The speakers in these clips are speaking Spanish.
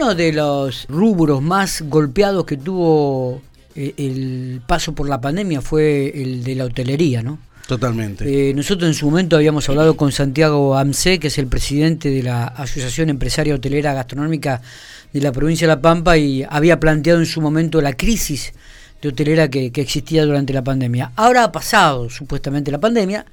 uno de los rubros más golpeados que tuvo eh, el paso por la pandemia fue el de la hotelería, ¿no? Totalmente. Eh, nosotros en su momento habíamos hablado con Santiago Amce, que es el presidente de la Asociación Empresaria Hotelera Gastronómica de la provincia de La Pampa, y había planteado en su momento la crisis de hotelera que, existía durante la pandemia. Ahora ha pasado supuestamente la pandemia,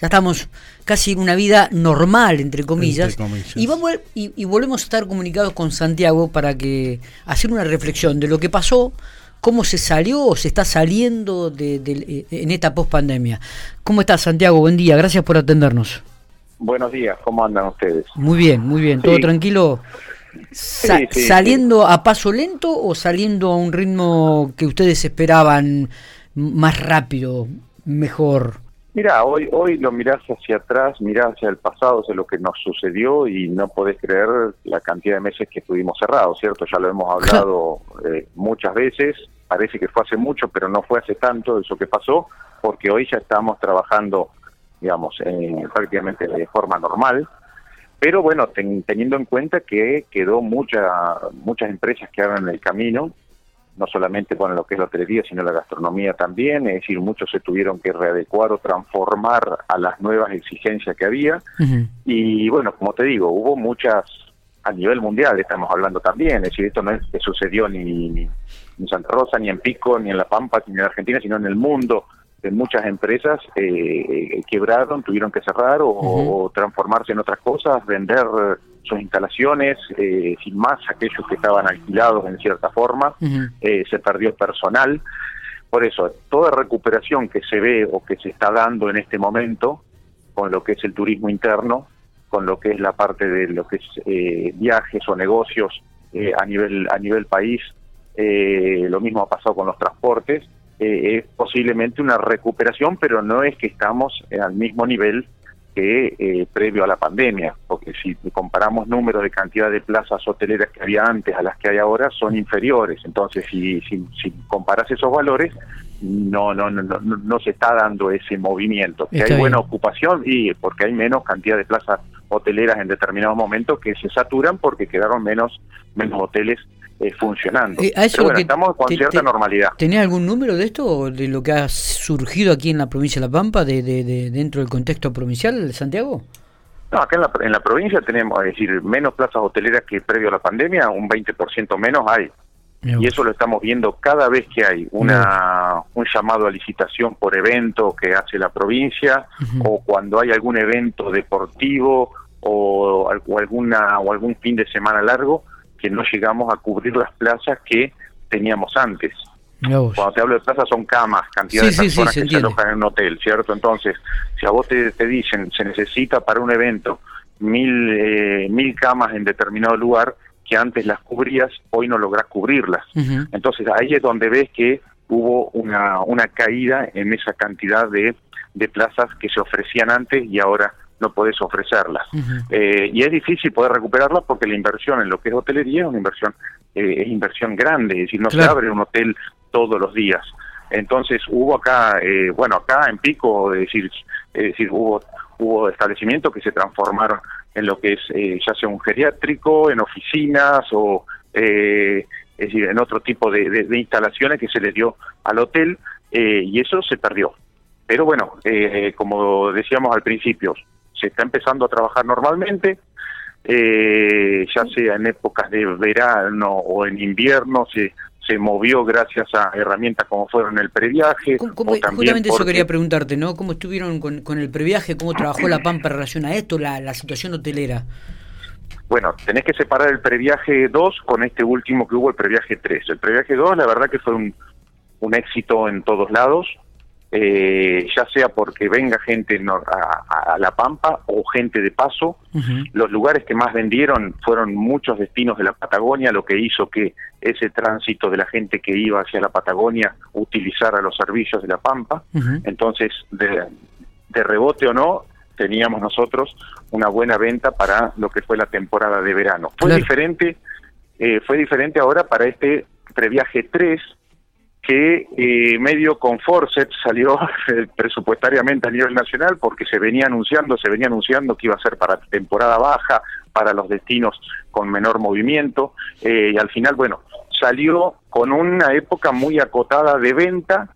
ya estamos casi en una vida normal, entre comillas, Y, vamos, y, volvemos a estar comunicados con Santiago para que hacer una reflexión de lo que pasó, cómo se salió o se está saliendo de, eh, en esta pospandemia. ¿Cómo estás, Santiago? Buen día, gracias por atendernos. Buenos días, ¿cómo andan ustedes? Muy bien, muy bien, todo tranquilo. ¿Saliendo a paso lento o saliendo a un ritmo que ustedes esperaban más rápido, mejor? Mira, hoy hoy lo mirás hacia atrás, mirás hacia el pasado, hacia lo que nos sucedió y no podés creer la cantidad de meses que estuvimos cerrados, ¿cierto? Ya lo hemos hablado eh, muchas veces, parece que fue hace mucho, pero no fue hace tanto eso que pasó, porque hoy ya estamos trabajando, digamos, prácticamente de forma normal, pero bueno, teniendo en cuenta que quedó mucha, muchas empresas que en el camino, no solamente con lo que es la hotelería, sino la gastronomía también, es decir, muchos se tuvieron que readecuar o transformar a las nuevas exigencias que había. Y bueno, como te digo, hubo muchas a nivel mundial, estamos hablando también, es decir, esto no es que sucedió ni, ni en Santa Rosa, ni en Pico, ni en La Pampa, ni en Argentina, sino en el mundo muchas empresas eh, quebraron, tuvieron que cerrar o, transformarse en otras cosas, vender sus instalaciones, eh, sin más aquellos que estaban alquilados en cierta forma, eh, se perdió personal. Por eso, toda recuperación que se ve o que se está dando en este momento, con lo que es el turismo interno, con lo que es la parte de lo que es eh, viajes o negocios a nivel a nivel país, lo mismo ha pasado con los transportes, eh, es posiblemente una recuperación, pero no es que estamos al mismo nivel que eh, previo a la pandemia, porque si comparamos números de cantidad de plazas hoteleras que había antes a las que hay ahora, son inferiores. Entonces, si, si, si comparas esos valores, no, no, no, no, no se está dando ese movimiento. Que hay buena ocupación y porque hay menos cantidad de plazas hoteleras en determinados momentos que se saturan porque quedaron menos, menos hoteles eh, funcionando. Eh, Pero bueno, estamos con cierta normalidad. ¿Tenés algún número de esto, de lo que ha surgido aquí en la provincia de La Pampa, de, de, dentro del contexto provincial de Santiago? No, acá en la, en la provincia tenemos, es decir, menos plazas hoteleras que previo a la pandemia, un 20% menos hay. Y eso lo estamos viendo cada vez que hay una, un llamado a licitación por evento que hace la provincia o cuando hay algún evento deportivo o, o, alguna, o algún fin de semana largo que no llegamos a cubrir las plazas que teníamos antes. Cuando te hablo de plazas son camas, cantidad de personas que se alojan en un hotel, ¿cierto? Entonces, si a vos te, te dicen se necesita para un evento mil, eh, mil camas en determinado lugar, que antes las cubrías, hoy no lográs cubrirlas. Entonces ahí es donde ves que hubo una, una caída en esa cantidad de, de plazas que se ofrecían antes y ahora no podés ofrecerlas. Eh, y es difícil poder recuperarlas porque la inversión en lo que es hotelería es una inversión, eh, es inversión grande, es decir, no se abre un hotel todos los días. Entonces hubo acá, eh, bueno, acá en Pico, es decir, es decir hubo, hubo establecimientos que se transformaron en lo que es ya sea un geriátrico, en oficinas o es decir, en otro tipo de, de, instalaciones que se le dio al hotel y eso se perdió. Pero bueno, como decíamos al principio, se está empezando a trabajar normalmente, eh, ya sea en épocas de verano o en invierno, se, se movió gracias a herramientas como fueron el previaje. justamente eso quería preguntarte, ¿no? ¿Cómo estuvieron con, el previaje? ¿Cómo trabajó la PAMPA en relación a esto, la, la situación hotelera? Bueno, tenés que separar el previaje 2 con este último que hubo, el previaje 3. El previaje 2, la verdad que fue un, un éxito en todos lados eh, ya sea porque venga gente a, La Pampa o gente de paso. Los lugares que más vendieron fueron muchos destinos de la Patagonia, lo que hizo que ese tránsito de la gente que iba hacia la Patagonia utilizara los servicios de La Pampa. Entonces, de, rebote o no, teníamos nosotros una buena venta para lo que fue la temporada de verano. Fue diferente, eh, fue diferente ahora para este previaje 3, que eh, medio con forceps salió presupuestariamente a nivel nacional porque se venía anunciando, se venía anunciando que iba a ser para temporada baja, para los destinos con menor movimiento, eh, y al final, bueno, salió con una época muy acotada de venta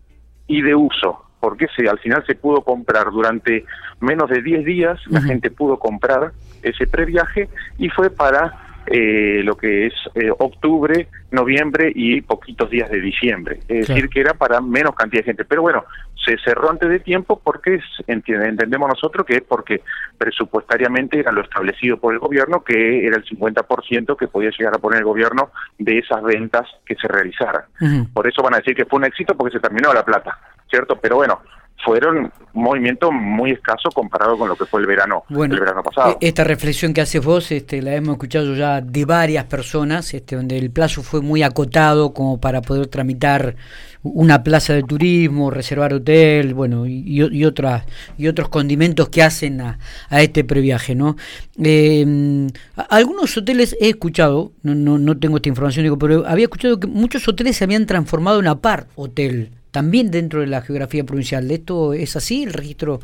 y de uso, porque se, al final se pudo comprar durante menos de 10 días, la gente pudo comprar ese previaje y fue para eh, lo que es eh, octubre, noviembre y poquitos días de diciembre. Es decir, que era para menos cantidad de gente. Pero bueno, se cerró antes de tiempo porque es, entendemos nosotros que es porque presupuestariamente era lo establecido por el gobierno, que era el 50% que podía llegar a poner el gobierno de esas ventas que se realizaran. Por eso van a decir que fue un éxito porque se terminó la plata, ¿cierto? Pero bueno, fueron un movimiento muy escaso comparado con lo que fue el verano, bueno, el verano pasado. E-, esta reflexión que haces vos este, la hemos escuchado ya de varias personas, este, donde el plazo fue muy acotado como para poder tramitar una plaza de turismo, reservar hotel, bueno, y, y, otras, y otros condimentos que hacen a, este previaje, ¿no? Eh, algunos hoteles he escuchado, no, no, no tengo esta información, pero había escuchado que muchos hoteles se habían transformado en apart hotel también dentro de la geografía provincial. ¿Esto es así, el registro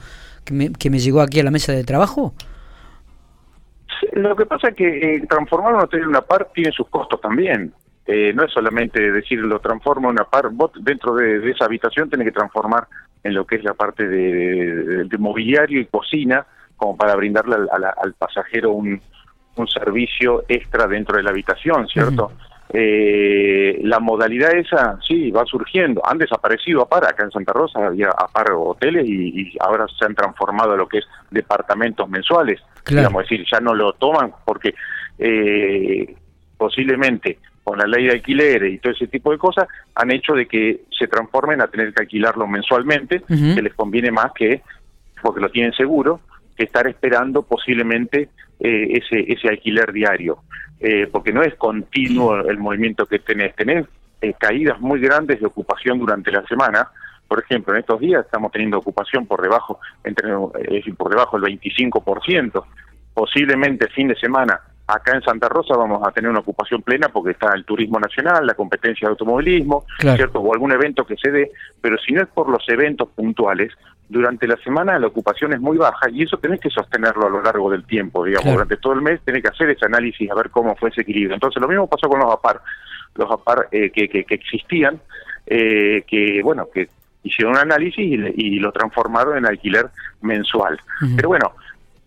que me, que me llegó aquí a la mesa de trabajo? lo que pasa es que eh, transformar un hotel en una par tiene sus costos también. Eh, no es solamente decir lo transformo en una par, vos dentro de, esa habitación tenés que transformar en lo que es la parte de, mobiliario y cocina, como para brindarle al, pasajero un, un servicio extra dentro de la habitación, ¿cierto? Eh, la modalidad esa, sí, va surgiendo. Han desaparecido a par, acá en Santa Rosa había a par hoteles y, ahora se han transformado a lo que es departamentos mensuales. Digamos, decir, ya no lo toman porque eh, posiblemente con la ley de alquileres y todo ese tipo de cosas han hecho de que se transformen a tener que alquilarlo mensualmente, que les conviene más que, porque lo tienen seguro, que estar esperando posiblemente eh, ese, ese alquiler diario. Eh, porque no es continuo el movimiento que tenés, tenés eh, caídas muy grandes de ocupación durante la semana. Por ejemplo, en estos días estamos teniendo ocupación por debajo, entre, es decir, por debajo del 25%. Posiblemente fin de semana acá en Santa Rosa vamos a tener una ocupación plena porque está el turismo nacional, la competencia de automovilismo, ¿cierto? O algún evento que se dé, pero si no es por los eventos puntuales, durante la semana la ocupación es muy baja y eso tenés que sostenerlo a lo largo del tiempo, digamos, durante todo el mes tenés que hacer ese análisis a ver cómo fue ese equilibrio. Entonces lo mismo pasó con los APAR, los APAR eh, que, que, existían, eh, que bueno, que hicieron un análisis y, lo transformaron en alquiler mensual. Pero bueno,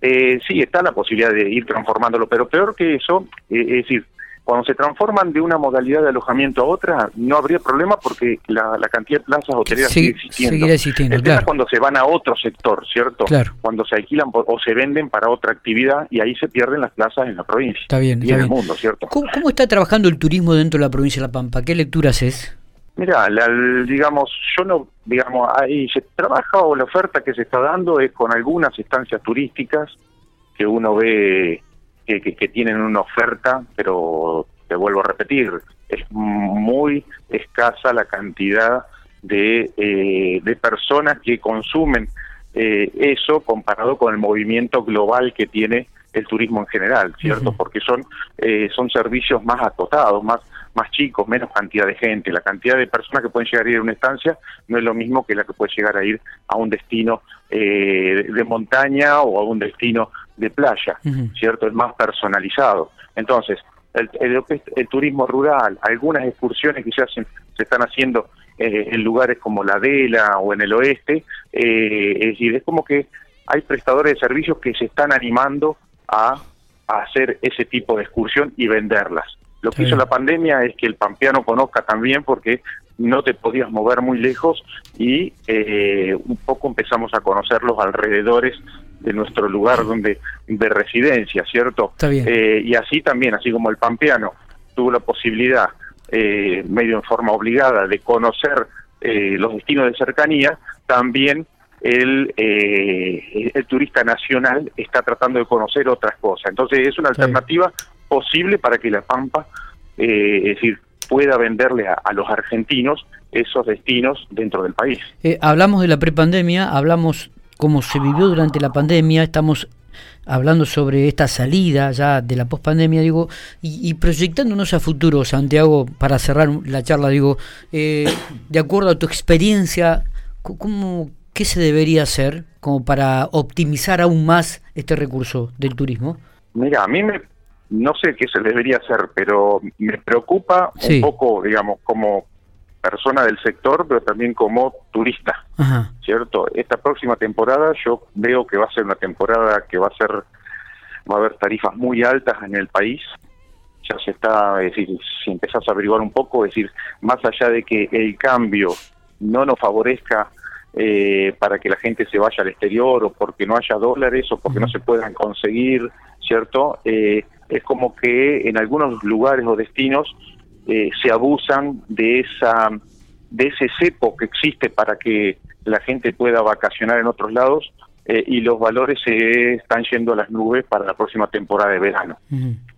eh, sí está la posibilidad de ir transformándolo, pero peor que eso, eh, es decir, cuando se transforman de una modalidad de alojamiento a otra, no habría problema porque la, cantidad de plazas hoteleras sigue existiendo. existiendo claro. cuando se van a otro sector, ¿cierto? Claro. Cuando se alquilan o se venden para otra actividad y ahí se pierden las plazas en la provincia. Está bien, y en el mundo, ¿cierto? ¿Cómo, está trabajando el turismo dentro de la provincia de La Pampa? ¿Qué lecturas es? Mira, digamos, yo no, digamos, ahí se trabaja o la oferta que se está dando es con algunas estancias turísticas que uno ve que, tienen una oferta, pero te vuelvo a repetir, es muy escasa la cantidad de, eh, de personas que consumen eh, eso comparado con el movimiento global que tiene el turismo en general, ¿cierto? Porque son eh, son servicios más acotados, más más chicos, menos cantidad de gente. La cantidad de personas que pueden llegar a ir a una estancia no es lo mismo que la que puede llegar a ir a un destino de montaña o a un destino de playa, ¿cierto? Es más personalizado. Entonces, el, el, turismo rural, algunas excursiones que se hacen, se están haciendo eh, en lugares como la Dela o en el oeste, eh, es decir, es como que hay prestadores de servicios que se están animando a, hacer ese tipo de excursión y venderlas. Lo que hizo la pandemia es que el pampeano conozca también porque no te podías mover muy lejos y eh, un poco empezamos a conocer los alrededores de nuestro lugar donde de residencia, ¿cierto? Eh, y así también, así como el pampeano tuvo la posibilidad, eh, medio en forma obligada, de conocer los destinos de cercanía, también el, el turista nacional está tratando de conocer otras cosas. Entonces es una alternativa posible para que la Pampa, es decir, pueda venderle a, los argentinos esos destinos dentro del país. Eh, hablamos de la prepandemia, hablamos cómo se vivió durante la pandemia, estamos hablando sobre esta salida ya de la pospandemia, digo, y, proyectándonos a futuro, Santiago, para cerrar la charla, digo, eh, de acuerdo a tu experiencia, ¿cómo, ¿qué se debería hacer como para optimizar aún más este recurso del turismo? Mira, a mí me, no sé qué se debería hacer, pero me preocupa un poco, digamos, como persona del sector, pero también como turista, ¿cierto? Esta próxima temporada yo veo que va a ser una temporada que va a ser, va a haber tarifas muy altas en el país, ya se está, es decir, si empezás a averiguar un poco, es decir, más allá de que el cambio no nos favorezca eh, para que la gente se vaya al exterior o porque no haya dólares o porque no se puedan conseguir, ¿cierto? Eh, es como que en algunos lugares o destinos eh, se abusan de esa de ese cepo que existe para que la gente pueda vacacionar en otros lados eh, y los valores se están yendo a las nubes para la próxima temporada de verano.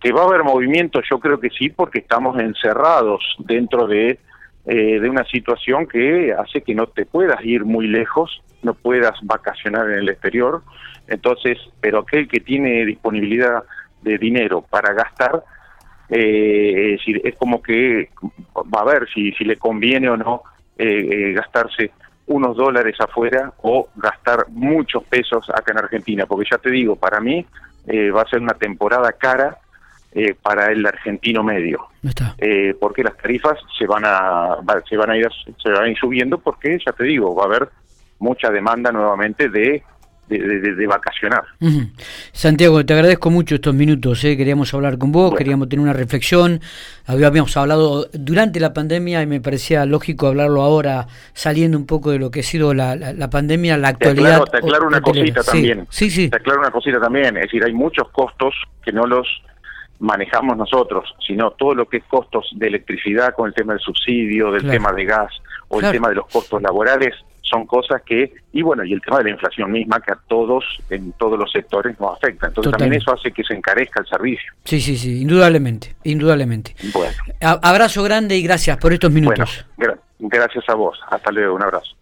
Que va a haber movimiento, yo creo que sí, porque estamos encerrados dentro de, eh, de una situación que hace que no te puedas ir muy lejos, no puedas vacacionar en el exterior. Entonces, pero aquel que tiene disponibilidad de dinero para gastar, eh, es decir, es como que va a ver si, si le conviene o no eh, eh, gastarse unos dólares afuera o gastar muchos pesos acá en Argentina, porque ya te digo, para mí eh, va a ser una temporada cara para el argentino medio, porque las tarifas se van a se van a ir se van a ir subiendo porque ya te digo va a haber mucha demanda nuevamente de de, vacacionar. Santiago, te agradezco mucho estos minutos. ¿eh? Queríamos hablar con vos, queríamos tener una reflexión. Habíamos hablado durante la pandemia y me parecía lógico hablarlo ahora, saliendo un poco de lo que ha sido la, la, pandemia, la actualidad. Te aclaro, una cosita también. Sí, sí. Te aclaro una cosita también. Es decir, hay muchos costos que no los manejamos nosotros, sino todo lo que es costos de electricidad con el tema del subsidio, del tema de gas o el tema de los costos laborales, son cosas que, y bueno, y el tema de la inflación misma que a todos, en todos los sectores nos afecta. Entonces también eso hace que se encarezca el servicio. Sí, sí, sí, indudablemente, indudablemente. Bueno. abrazo grande y gracias por estos minutos. Bueno, gracias a vos. Hasta luego, un abrazo.